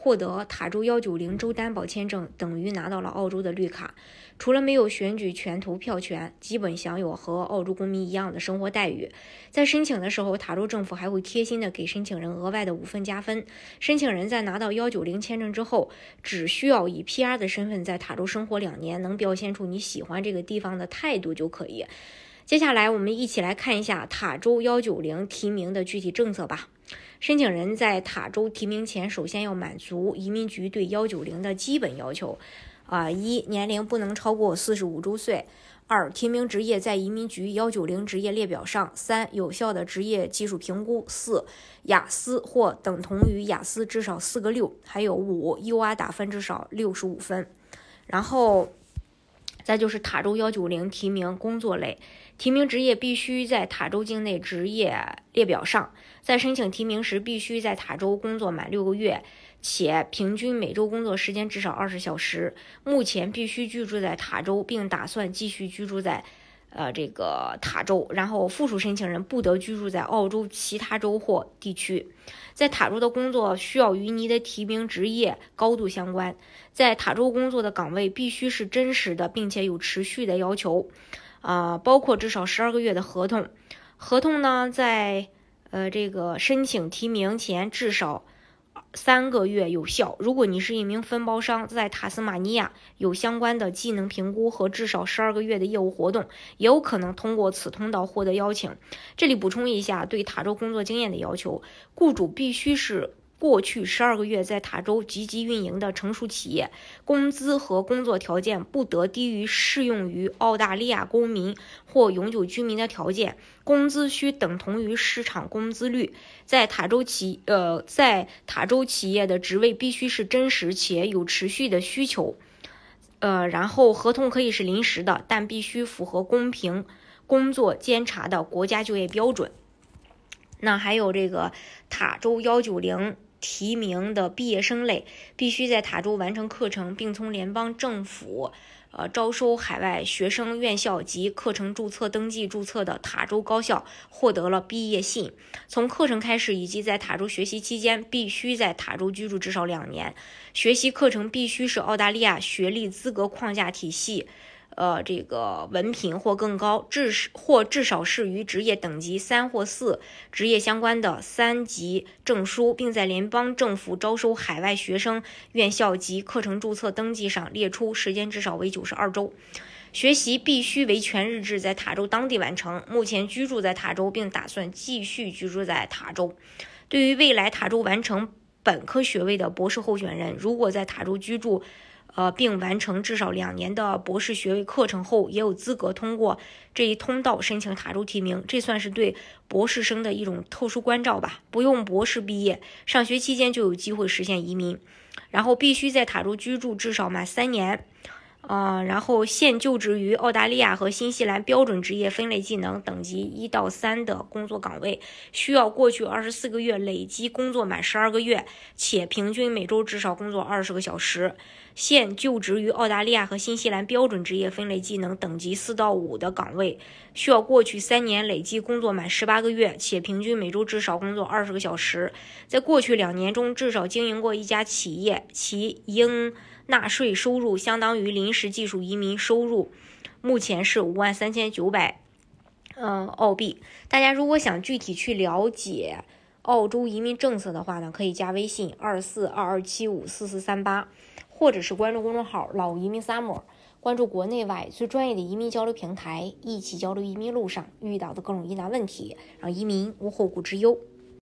获得塔州幺九零州担保签证等于拿到了澳洲的绿卡，除了没有选举权、投票权，基本享有和澳洲公民一样的生活待遇。在申请的时候，塔州政府还会贴心的给申请人额外的五分加分。申请人在拿到幺九零签证之后，只需要以 PR 的身份在塔州生活两年，能表现出你喜欢这个地方的态度就可以。接下来，我们一起来看一下塔州幺九零提名的具体政策吧。申请人在塔州提名前，首先要满足移民局对幺九零的基本要求，啊，一年龄不能超过四十五周岁；二，提名职业在移民局幺九零职业列表上；三，有效的职业技术评估；四，雅思或等同于雅思至少四个六；还有五，UR 打分至少六十五分。然后。再就是塔州幺九零提名工作类，提名职业必须在塔州境内职业列表上，在申请提名时必须在塔州工作满六个月，且平均每周工作时间至少二十小时。目前必须居住在塔州，并打算继续居住在。呃，这个塔州，然后附属申请人不得居住在澳洲其他州或地区。在塔州的工作需要与你的提名职业高度相关。在塔州工作的岗位必须是真实的，并且有持续的要求，啊，包括至少十二个月的合同。合同呢，在呃这个申请提名前至少。三个月有效。如果你是一名分包商，在塔斯马尼亚有相关的技能评估和至少十二个月的业务活动，也有可能通过此通道获得邀请。这里补充一下，对塔州工作经验的要求，雇主必须是。过去十二个月在塔州积极运营的成熟企业，工资和工作条件不得低于适用于澳大利亚公民或永久居民的条件，工资需等同于市场工资率。在塔州企呃，在塔州企业的职位必须是真实且有持续的需求，呃，然后合同可以是临时的，但必须符合公平工作监察的国家就业标准。那还有这个塔州幺九零。提名的毕业生类必须在塔州完成课程，并从联邦政府呃招收海外学生院校及课程注册登记注册的塔州高校获得了毕业信。从课程开始以及在塔州学习期间，必须在塔州居住至少两年。学习课程必须是澳大利亚学历资格框架体系。呃，这个文凭或更高，至或至少是与职业等级三或四职业相关的三级证书，并在联邦政府招收海外学生院校及课程注册登记上列出时间至少为九十二周。学习必须为全日制，在塔州当地完成。目前居住在塔州，并打算继续居住在塔州。对于未来塔州完成本科学位的博士候选人，如果在塔州居住。呃，并完成至少两年的博士学位课程后，也有资格通过这一通道申请塔州提名。这算是对博士生的一种特殊关照吧？不用博士毕业，上学期间就有机会实现移民。然后必须在塔州居住至少满三年。啊，然后现就职于澳大利亚和新西兰标准职业分类技能等级一到三的工作岗位，需要过去二十四个月累计工作满十二个月，且平均每周至少工作二十个小时。现就职于澳大利亚和新西兰标准职业分类技能等级四到五的岗位，需要过去三年累计工作满十八个月，且平均每周至少工作二十个小时。在过去两年中至少经营过一家企业，其应。纳税收入相当于临是技术移民收入，目前是五万三千九百，嗯，澳币。大家如果想具体去了解澳洲移民政策的话呢，可以加微信二四二二七五四四三八，或者是关注公众号“老移民 summer”，关注国内外最专业的移民交流平台，一起交流移民路上遇到的各种疑难问题，让移民无后顾之忧。